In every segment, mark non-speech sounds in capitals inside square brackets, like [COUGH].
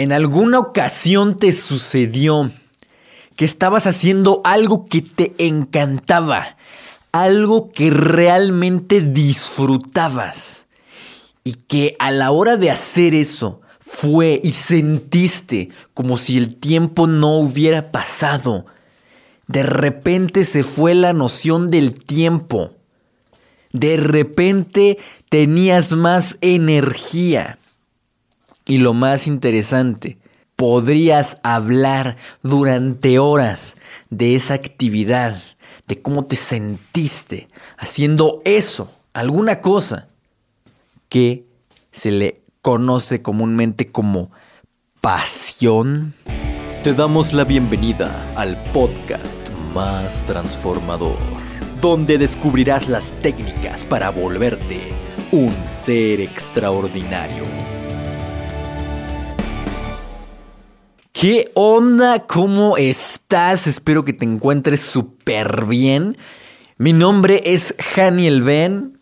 ¿En alguna ocasión te sucedió que estabas haciendo algo que te encantaba? Algo que realmente disfrutabas. Y que a la hora de hacer eso fue y sentiste como si el tiempo no hubiera pasado. De repente se fue la noción del tiempo. De repente tenías más energía. Y lo más interesante, podrías hablar durante horas de esa actividad, de cómo te sentiste haciendo eso, alguna cosa que se le conoce comúnmente como pasión. Te damos la bienvenida al podcast más transformador, donde descubrirás las técnicas para volverte un ser extraordinario. ¿Qué onda? ¿Cómo estás? Espero que te encuentres súper bien. Mi nombre es Haniel Ben.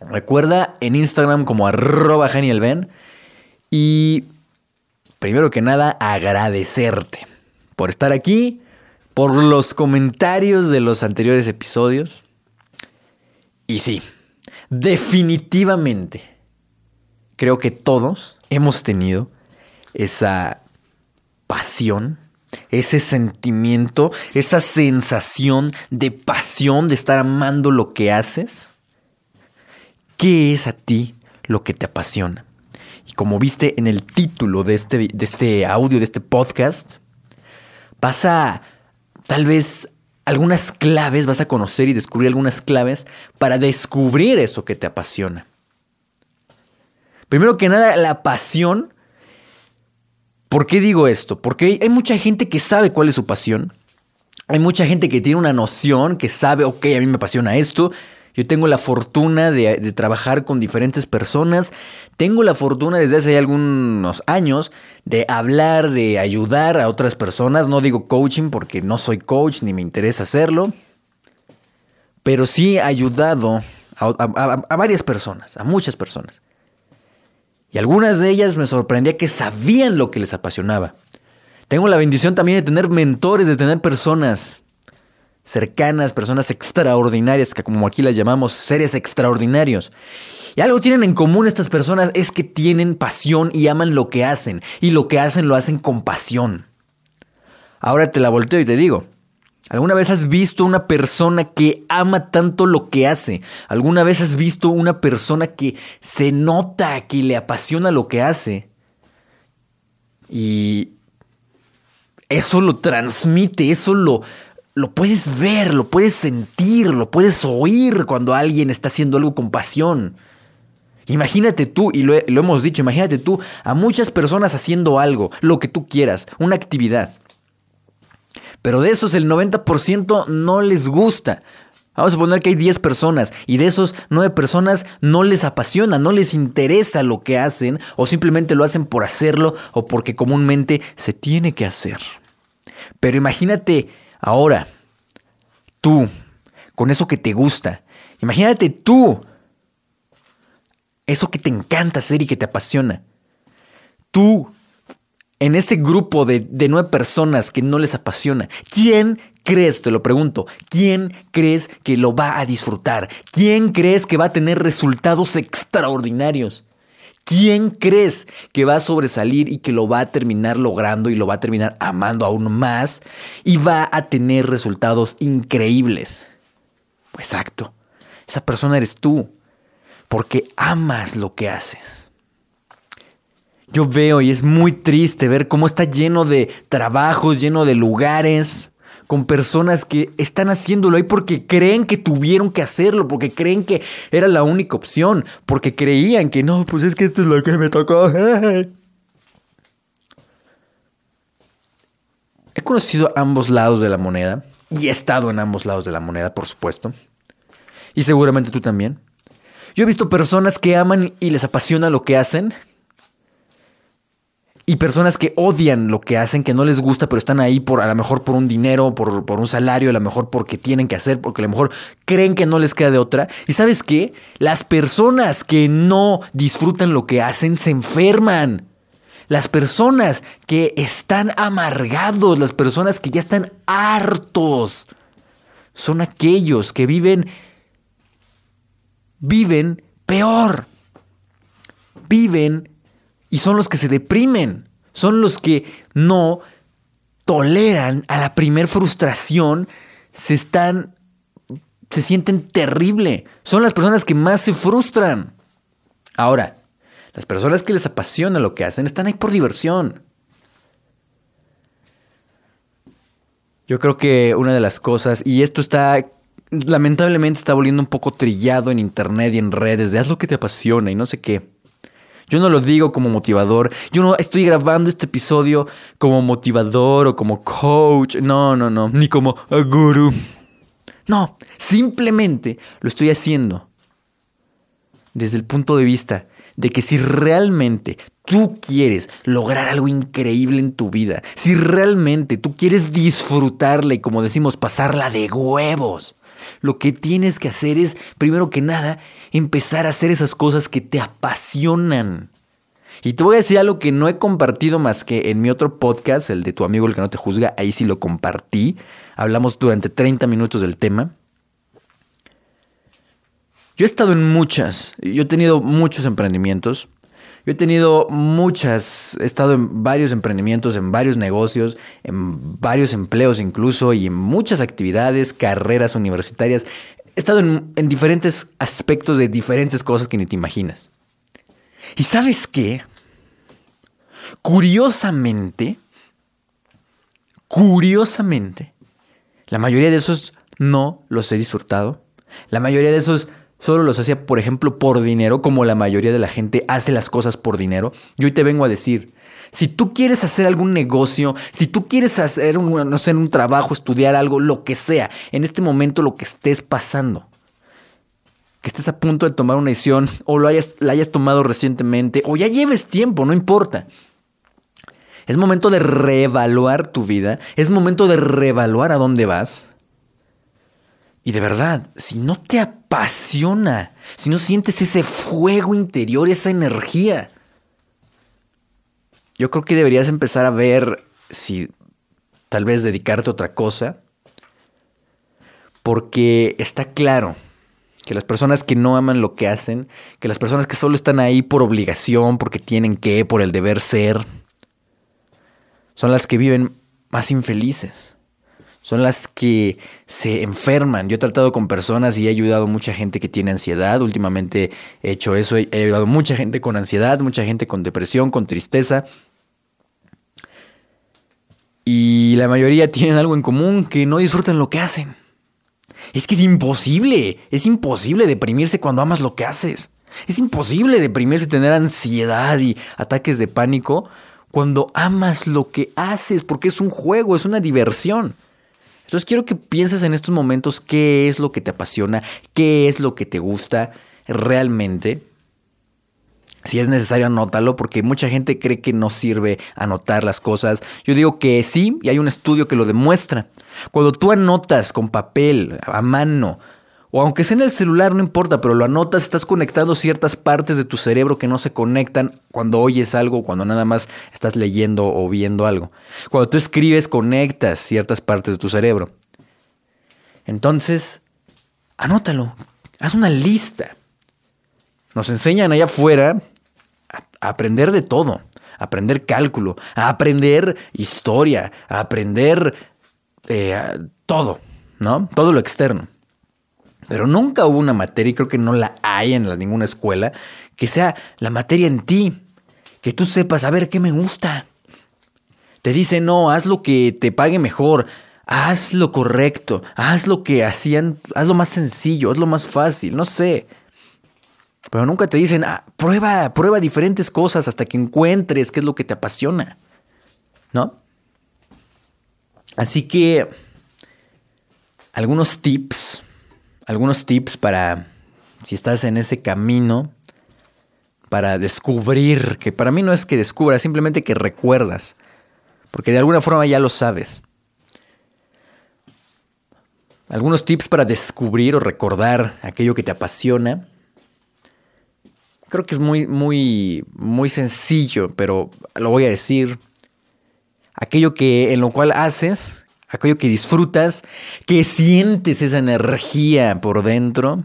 Recuerda en Instagram como arroba Ben. Y primero que nada, agradecerte por estar aquí, por los comentarios de los anteriores episodios. Y sí, definitivamente, creo que todos hemos tenido esa pasión, ese sentimiento, esa sensación de pasión de estar amando lo que haces. ¿Qué es a ti lo que te apasiona? Y como viste en el título de este, de este audio, de este podcast, vas a tal vez algunas claves, vas a conocer y descubrir algunas claves para descubrir eso que te apasiona. Primero que nada, la pasión ¿Por qué digo esto? Porque hay mucha gente que sabe cuál es su pasión. Hay mucha gente que tiene una noción, que sabe, ok, a mí me apasiona esto. Yo tengo la fortuna de, trabajar con diferentes personas. Tengo la fortuna desde hace algunos años de hablar, de ayudar a otras personas. No digo coaching porque no soy coach ni me interesa hacerlo. Pero sí he ayudado a varias personas, a muchas personas. Y algunas de ellas me sorprendía que sabían lo que les apasionaba. Tengo la bendición también de tener mentores, de tener personas cercanas, personas extraordinarias, que como aquí las llamamos, seres extraordinarios. Y algo tienen en común estas personas es que tienen pasión y aman lo que hacen. Y lo que hacen lo hacen con pasión. Ahora te la volteo y te digo, ¿Alguna vez has visto una persona que ama tanto lo que hace? ¿Alguna vez has visto una persona que se nota que le apasiona lo que hace? Y eso lo transmite, eso lo, lo puedes ver, lo puedes sentir, lo puedes oír cuando alguien está haciendo algo con pasión. Imagínate tú, y lo, lo hemos dicho, imagínate tú a muchas personas haciendo algo, lo que tú quieras, una actividad. Pero de esos el 90% no les gusta. Vamos a poner que hay 10 personas y de esos 9 personas no les apasiona, no les interesa lo que hacen o simplemente lo hacen por hacerlo o porque comúnmente se tiene que hacer. Pero imagínate ahora, tú, con eso que te gusta, imagínate tú, eso que te encanta hacer y que te apasiona. Tú en ese grupo de, nueve personas que no les apasiona, ¿quién crees, te lo pregunto, quién crees que lo va a disfrutar? ¿Quién crees que va a tener resultados extraordinarios? ¿Quién crees que va a sobresalir y que lo va a terminar logrando y lo va a terminar amando aún más y va a tener resultados increíbles? Exacto, esa persona eres tú, porque amas lo que haces yo veo y es muy triste ver cómo está lleno de trabajos, lleno de lugares, con personas que están haciéndolo ahí porque creen que tuvieron que hacerlo, porque creen que era la única opción, porque creían que no, pues es que esto es lo que me tocó. [LAUGHS] He conocido ambos lados de la moneda y he estado en ambos lados de la moneda, por supuesto. Y seguramente tú también. Yo he visto personas que aman y les apasiona lo que hacen, y personas que odian lo que hacen, que no les gusta, pero están ahí por a lo mejor por un dinero, por, por, un salario, a lo mejor porque tienen que hacer, porque a lo mejor creen que no les queda de otra. Y sabes qué? Las personas que no disfrutan lo que hacen se enferman. Las personas que están amargados, las personas que ya están hartos, son aquellos que viven, viven peor. Viven y son los que se deprimen. Son los que no toleran a la primer frustración, se están, se sienten terrible. Son las personas que más se frustran. Ahora, las personas que les apasiona lo que hacen están ahí por diversión. Yo creo que una de las cosas, y esto está, lamentablemente está volviendo un poco trillado en internet y en redes, de haz lo que te apasiona y no sé qué. Yo no lo digo como motivador. Yo no estoy grabando este episodio como motivador o como coach. No, no, no. Ni como guru. No, simplemente lo estoy haciendo desde el punto de vista de que si realmente tú quieres lograr algo increíble en tu vida, si realmente tú quieres disfrutarla y como decimos, pasarla de huevos, lo que tienes que hacer es, primero que nada, empezar a hacer esas cosas que te apasionan. Y te voy a decir algo que no he compartido más que en mi otro podcast, el de tu amigo el que no te juzga, ahí sí lo compartí. Hablamos durante 30 minutos del tema. Yo he estado en muchas, yo he tenido muchos emprendimientos. Yo he tenido muchas, he estado en varios emprendimientos, en varios negocios, en varios empleos incluso y en muchas actividades, carreras universitarias. He estado en, en diferentes aspectos de diferentes cosas que ni te imaginas. ¿Y sabes qué? Curiosamente, curiosamente, la mayoría de esos no los he disfrutado. La mayoría de esos solo los hacía, por ejemplo, por dinero, como la mayoría de la gente hace las cosas por dinero. Yo hoy te vengo a decir, si tú quieres hacer algún negocio, si tú quieres hacer un, no sé, un trabajo, estudiar algo, lo que sea, en este momento lo que estés pasando, que estés a punto de tomar una decisión o lo hayas, la hayas tomado recientemente o ya lleves tiempo, no importa. Es momento de reevaluar tu vida, es momento de reevaluar a dónde vas y de verdad, si no te apasiona, si no sientes ese fuego interior, esa energía, yo creo que deberías empezar a ver si tal vez dedicarte a otra cosa. Porque está claro que las personas que no aman lo que hacen, que las personas que solo están ahí por obligación, porque tienen que, por el deber ser, son las que viven más infelices son las que se enferman. Yo he tratado con personas y he ayudado a mucha gente que tiene ansiedad. Últimamente he hecho eso, he ayudado a mucha gente con ansiedad, mucha gente con depresión, con tristeza. Y la mayoría tienen algo en común, que no disfrutan lo que hacen. Es que es imposible, es imposible deprimirse cuando amas lo que haces. Es imposible deprimirse, tener ansiedad y ataques de pánico cuando amas lo que haces, porque es un juego, es una diversión. Entonces quiero que pienses en estos momentos qué es lo que te apasiona, qué es lo que te gusta realmente. Si es necesario, anótalo, porque mucha gente cree que no sirve anotar las cosas. Yo digo que sí, y hay un estudio que lo demuestra. Cuando tú anotas con papel, a mano, o aunque sea en el celular, no importa, pero lo anotas, estás conectando ciertas partes de tu cerebro que no se conectan cuando oyes algo, cuando nada más estás leyendo o viendo algo. Cuando tú escribes, conectas ciertas partes de tu cerebro. Entonces, anótalo, haz una lista. Nos enseñan allá afuera a aprender de todo, a aprender cálculo, a aprender historia, a aprender eh, todo, ¿no? Todo lo externo. Pero nunca hubo una materia, y creo que no la hay en ninguna escuela, que sea la materia en ti. Que tú sepas, a ver, ¿qué me gusta? Te dice, no, haz lo que te pague mejor, haz lo correcto, haz lo que hacían, haz lo más sencillo, haz lo más fácil, no sé. Pero nunca te dicen, ah, prueba, prueba diferentes cosas hasta que encuentres qué es lo que te apasiona. ¿No? Así que algunos tips algunos tips para, si estás en ese camino, para descubrir, que para mí no es que descubras, simplemente que recuerdas, porque de alguna forma ya lo sabes. Algunos tips para descubrir o recordar aquello que te apasiona. creo que es muy, muy, muy sencillo, pero lo voy a decir. Aquello que en lo cual haces, aquello que disfrutas, que sientes esa energía por dentro,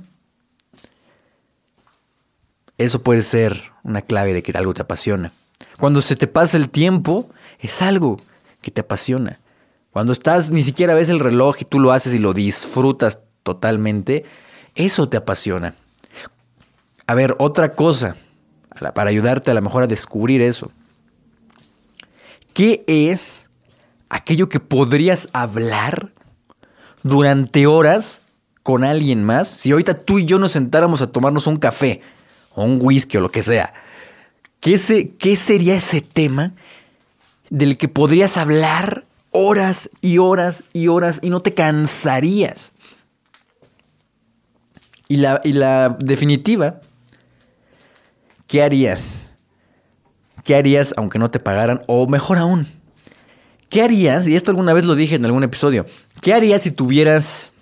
eso puede ser una clave de que algo te apasiona. Cuando se te pasa el tiempo, es algo que te apasiona. Cuando estás, ni siquiera ves el reloj y tú lo haces y lo disfrutas totalmente, eso te apasiona. A ver, otra cosa, para ayudarte a lo mejor a descubrir eso. ¿Qué es aquello que podrías hablar durante horas con alguien más si ahorita tú y yo nos sentáramos a tomarnos un café o un whisky o lo que sea? ¿Qué, qué sería ese tema del que podrías hablar horas y horas y horas y no te cansarías? Y la, y la definitiva, ¿qué harías? ¿Qué harías aunque no te pagaran? O mejor aún, ¿qué harías? Y esto alguna vez lo dije en algún episodio. ¿Qué harías si tuvieras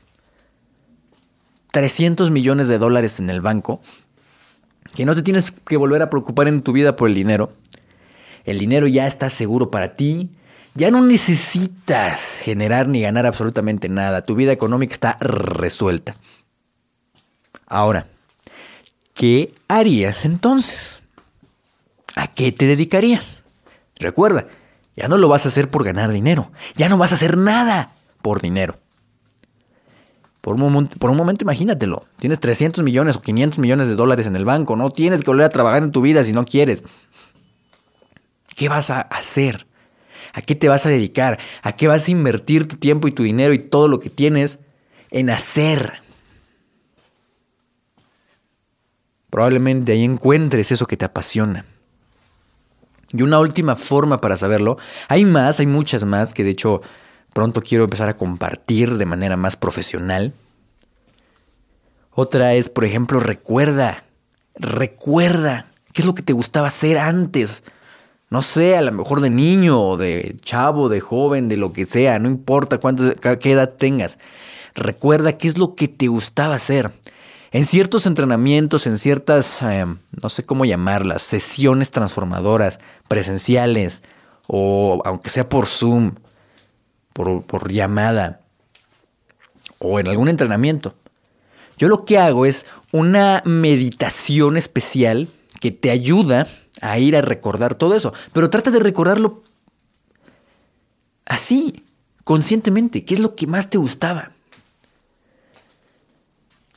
300 millones de dólares en el banco? Que no te tienes que volver a preocupar en tu vida por el dinero. El dinero ya está seguro para ti. Ya no necesitas generar ni ganar absolutamente nada. Tu vida económica está resuelta. Ahora, ¿qué harías entonces? ¿A qué te dedicarías? Recuerda, ya no lo vas a hacer por ganar dinero, ya no vas a hacer nada por dinero. Por un, momento, imagínatelo, tienes 300 millones o 500 millones de dólares en el banco, no tienes que volver a trabajar en tu vida si no quieres. ¿Qué vas a hacer? ¿A qué te vas a dedicar? ¿A qué vas a invertir tu tiempo y tu dinero y todo lo que tienes en hacer? Probablemente ahí encuentres eso que te apasiona. Y una última forma para saberlo, hay más, hay muchas más que de hecho pronto quiero empezar a compartir de manera más profesional. Otra es, por ejemplo, recuerda, recuerda qué es lo que te gustaba hacer antes. No sé, a lo mejor de niño, de chavo, de joven, de lo que sea, no importa cuánta, qué edad tengas. Recuerda qué es lo que te gustaba hacer en ciertos entrenamientos, en ciertas, eh, no sé cómo llamarlas, sesiones transformadoras, presenciales, o aunque sea por Zoom, por, por llamada, o en algún entrenamiento. Yo lo que hago es una meditación especial que te ayuda a ir a recordar todo eso, pero trata de recordarlo así, conscientemente, qué es lo que más te gustaba.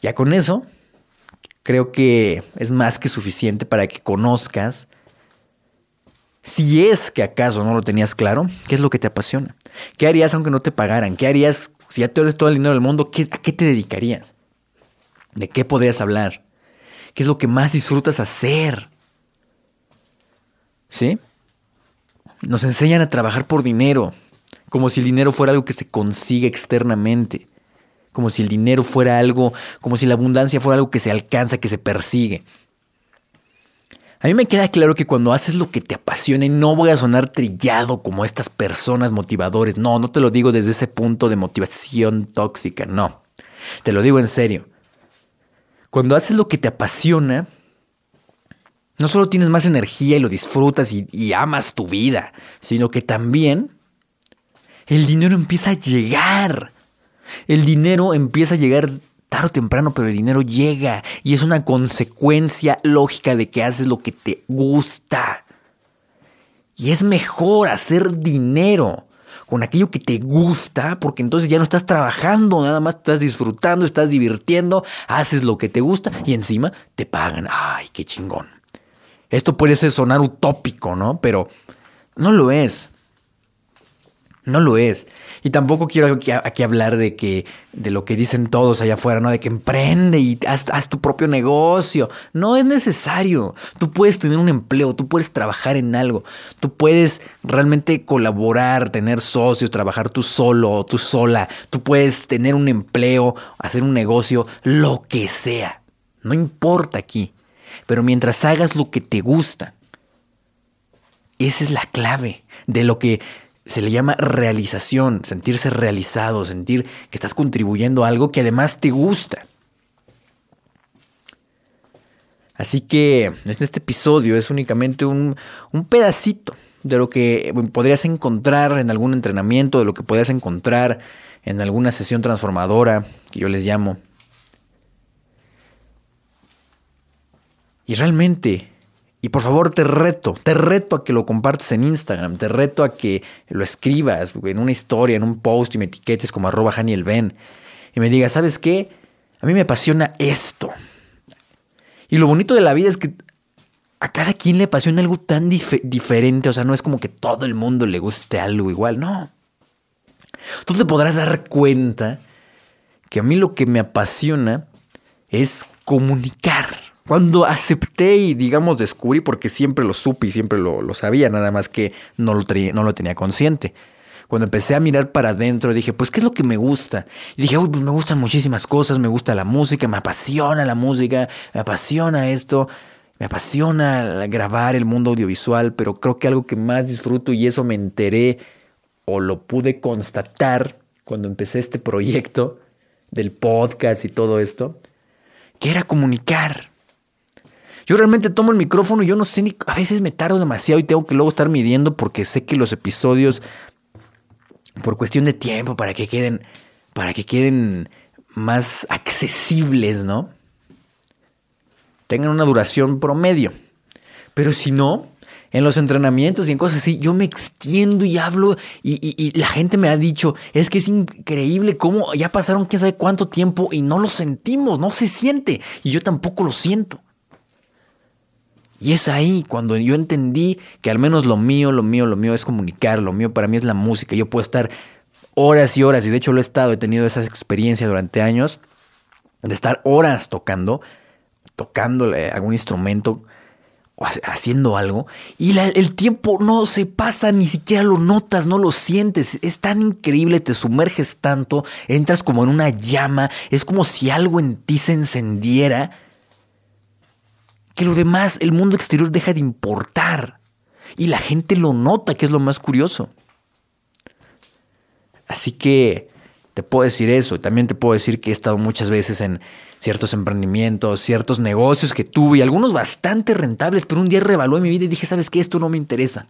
Ya con eso, creo que es más que suficiente para que conozcas, si es que acaso no lo tenías claro, qué es lo que te apasiona. ¿Qué harías aunque no te pagaran? ¿Qué harías si ya tienes todo el dinero del mundo? ¿A qué te dedicarías? ¿De qué podrías hablar? ¿Qué es lo que más disfrutas hacer? ¿Sí? Nos enseñan a trabajar por dinero, como si el dinero fuera algo que se consigue externamente como si el dinero fuera algo, como si la abundancia fuera algo que se alcanza, que se persigue. A mí me queda claro que cuando haces lo que te apasione, no voy a sonar trillado como estas personas motivadores. No, no te lo digo desde ese punto de motivación tóxica, no. Te lo digo en serio. Cuando haces lo que te apasiona, no solo tienes más energía y lo disfrutas y, y amas tu vida, sino que también el dinero empieza a llegar. El dinero empieza a llegar tarde o temprano, pero el dinero llega y es una consecuencia lógica de que haces lo que te gusta. Y es mejor hacer dinero con aquello que te gusta, porque entonces ya no estás trabajando, nada más estás disfrutando, estás divirtiendo, haces lo que te gusta y encima te pagan. Ay, qué chingón. Esto puede ser sonar utópico, ¿no? Pero no lo es. No lo es. Y tampoco quiero aquí, hablar de que de lo que dicen todos allá afuera, ¿no? De que emprende y haz, tu propio negocio. No es necesario. Tú puedes tener un empleo, tú puedes trabajar en algo, tú puedes realmente colaborar, tener socios, trabajar tú solo o tú sola. Tú puedes tener un empleo, hacer un negocio, lo que sea. No importa aquí. Pero mientras hagas lo que te gusta, esa es la clave de lo que se le llama realización, sentirse realizado, sentir que estás contribuyendo a algo que además te gusta. Así que en este episodio es únicamente un, un pedacito de lo que podrías encontrar en algún entrenamiento, de lo que podrías encontrar en alguna sesión transformadora, que yo les llamo. Y realmente, y por favor te reto, te reto a que lo compartas en Instagram, te reto a que lo escribas en una historia, en un post y me etiquetes como arroba Ben y me digas, ¿sabes qué? A mí me apasiona esto. Y lo bonito de la vida es que a cada quien le apasiona algo tan diferente, o sea, no es como que todo el mundo le guste algo igual, no. Tú te podrás dar cuenta que a mí lo que me apasiona es comunicar. Cuando acepté y digamos descubrí, porque siempre lo supe y siempre lo, sabía, nada más que no lo, no lo tenía consciente. Cuando empecé a mirar para adentro, dije, pues, ¿qué es lo que me gusta? Y dije, uy, pues me gustan muchísimas cosas, me gusta la música, me apasiona la música, me apasiona esto, me apasiona grabar el mundo audiovisual, pero creo que algo que más disfruto y eso me enteré o lo pude constatar cuando empecé este proyecto del podcast y todo esto, que era comunicar. Yo realmente tomo el micrófono y yo no sé ni, a veces me tardo demasiado y tengo que luego estar midiendo porque sé que los episodios, por cuestión de tiempo, para que queden, para que queden más accesibles, ¿no? Tengan una duración promedio. Pero si no, en los entrenamientos y en cosas así, yo me extiendo y hablo y, la gente me ha dicho, es que es increíble cómo ya pasaron quién sabe cuánto tiempo y no lo sentimos, no se siente y yo tampoco lo siento. Y es ahí cuando yo entendí que al menos lo mío, lo mío, lo mío es comunicar, lo mío para mí es la música. Yo puedo estar horas y horas, y de hecho lo he estado, he tenido esa experiencia durante años, de estar horas tocando, tocando algún instrumento haciendo algo y el tiempo no se pasa, ni siquiera lo notas, no lo sientes. Es tan increíble, te sumerges tanto, entras como en una llama, es como si algo en ti se encendiera, que lo demás, el mundo exterior deja de importar y la gente lo nota, que es lo más curioso. Así que te puedo decir eso, también te puedo decir que he estado muchas veces en ciertos emprendimientos, ciertos negocios que tuve y algunos bastante rentables, pero un día revalué mi vida y dije, ¿sabes qué? Esto no me interesa.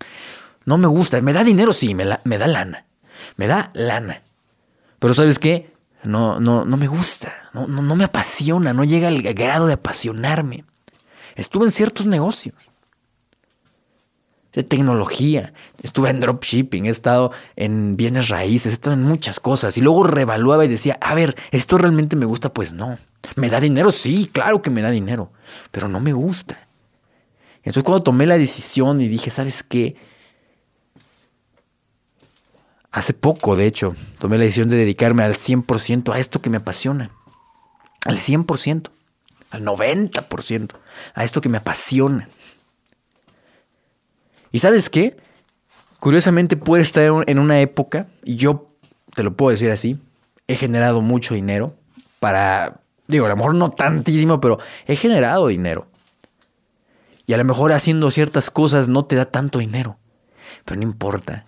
No me gusta. Me da dinero, sí, me, da lana. Me da lana. Pero ¿sabes qué? No, no, no me gusta. No, no, no me apasiona. No llega al grado de apasionarme. Estuve en ciertos negocios de tecnología, estuve en dropshipping, he estado en bienes raíces, he estado en muchas cosas y luego revaluaba y decía, a ver, ¿esto realmente me gusta? Pues no. ¿Me da dinero? Sí, claro que me da dinero, pero no me gusta. Entonces cuando tomé la decisión y dije, ¿sabes qué? Hace poco, de hecho, tomé la decisión de dedicarme al 100% a esto que me apasiona. Al 100%, al 90%, a esto que me apasiona. ¿Y sabes qué? Curiosamente puede estar en una época, y yo te lo puedo decir así, he generado mucho dinero para, digo, a lo mejor no tantísimo, pero he generado dinero. Y a lo mejor haciendo ciertas cosas no te da tanto dinero, pero no importa,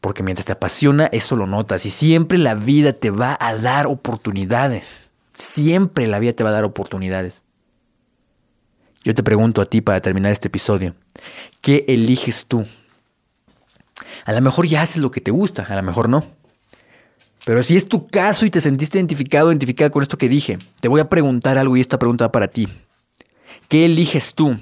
porque mientras te apasiona, eso lo notas y siempre la vida te va a dar oportunidades. Siempre la vida te va a dar oportunidades. Yo te pregunto a ti para terminar este episodio, ¿qué eliges tú? A lo mejor ya haces lo que te gusta, a lo mejor no. Pero si es tu caso y te sentiste identificado, identificada con esto que dije, te voy a preguntar algo y esta pregunta va para ti. ¿Qué eliges tú?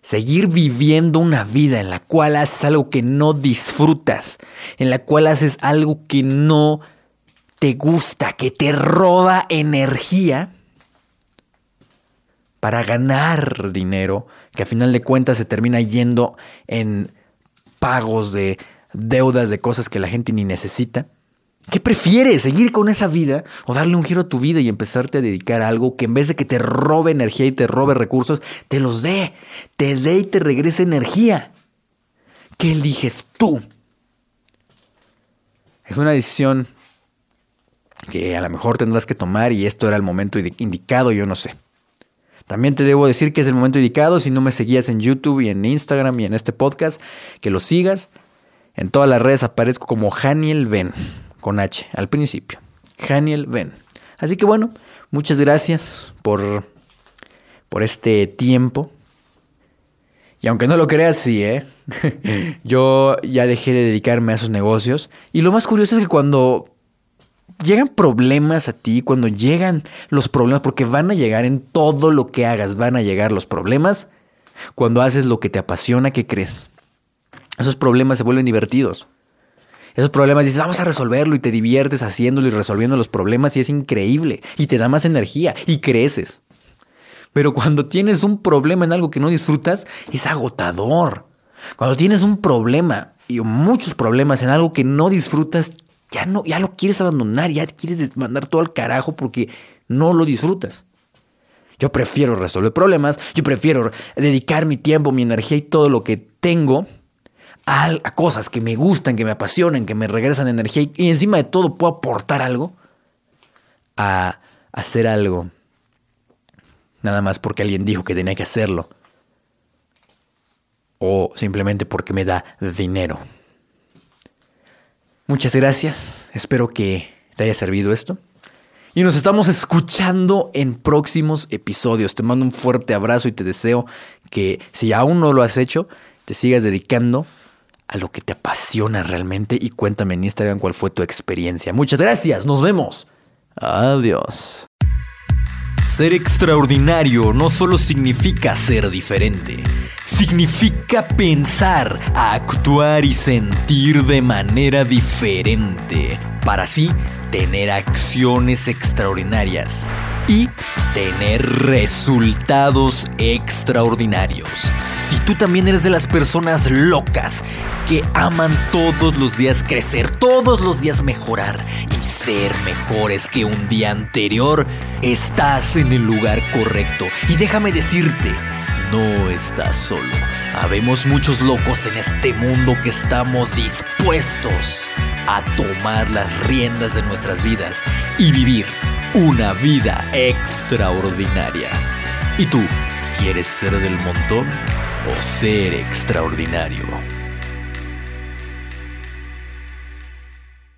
Seguir viviendo una vida en la cual haces algo que no disfrutas, en la cual haces algo que no te gusta, que te roba energía para ganar dinero, que a final de cuentas se termina yendo en pagos de deudas de cosas que la gente ni necesita. ¿Qué prefieres? ¿Seguir con esa vida o darle un giro a tu vida y empezarte a dedicar a algo que en vez de que te robe energía y te robe recursos, te los dé, te dé y te regrese energía? ¿Qué eliges tú? Es una decisión que a lo mejor tendrás que tomar y esto era el momento indicado, yo no sé. También te debo decir que es el momento indicado, si no me seguías en YouTube y en Instagram y en este podcast, que lo sigas. En todas las redes aparezco como Haniel Ben, con H al principio. Haniel Ben. Así que bueno, muchas gracias por, por este tiempo. Y aunque no lo creas, sí, ¿eh? [LAUGHS] Yo ya dejé de dedicarme a esos negocios. Y lo más curioso es que cuando llegan problemas a ti, cuando llegan los problemas, porque van a llegar en todo lo que hagas, van a llegar los problemas, cuando haces lo que te apasiona, ¿qué crees? Esos problemas se vuelven divertidos. Esos problemas dices, vamos a resolverlo y te diviertes haciéndolo y resolviendo los problemas y es increíble y te da más energía y creces. Pero cuando tienes un problema en algo que no disfrutas, es agotador. Cuando tienes un problema y muchos problemas en algo que no disfrutas, ya no, ya lo quieres abandonar, ya quieres mandar todo al carajo porque no lo disfrutas. Yo prefiero resolver problemas, yo prefiero dedicar mi tiempo, mi energía y todo lo que tengo a, cosas que me gustan, que me apasionan, que me regresan energía y encima de todo puedo aportar algo a hacer algo nada más porque alguien dijo que tenía que hacerlo o simplemente porque me da dinero. Muchas gracias, espero que te haya servido esto. Y nos estamos escuchando en próximos episodios. Te mando un fuerte abrazo y te deseo que si aún no lo has hecho, te sigas dedicando a lo que te apasiona realmente y cuéntame en Instagram cuál fue tu experiencia. Muchas gracias, nos vemos. Adiós. Ser extraordinario no solo significa ser diferente, significa pensar, actuar y sentir de manera diferente, para así tener acciones extraordinarias y tener resultados extraordinarios. Si tú también eres de las personas locas que aman todos los días crecer, todos los días mejorar y ser mejores que un día anterior, estás en el lugar correcto. Y déjame decirte, no estás solo. Habemos muchos locos en este mundo que estamos dispuestos a tomar las riendas de nuestras vidas y vivir una vida extraordinaria. ¿Y tú quieres ser del montón? o ser extraordinario.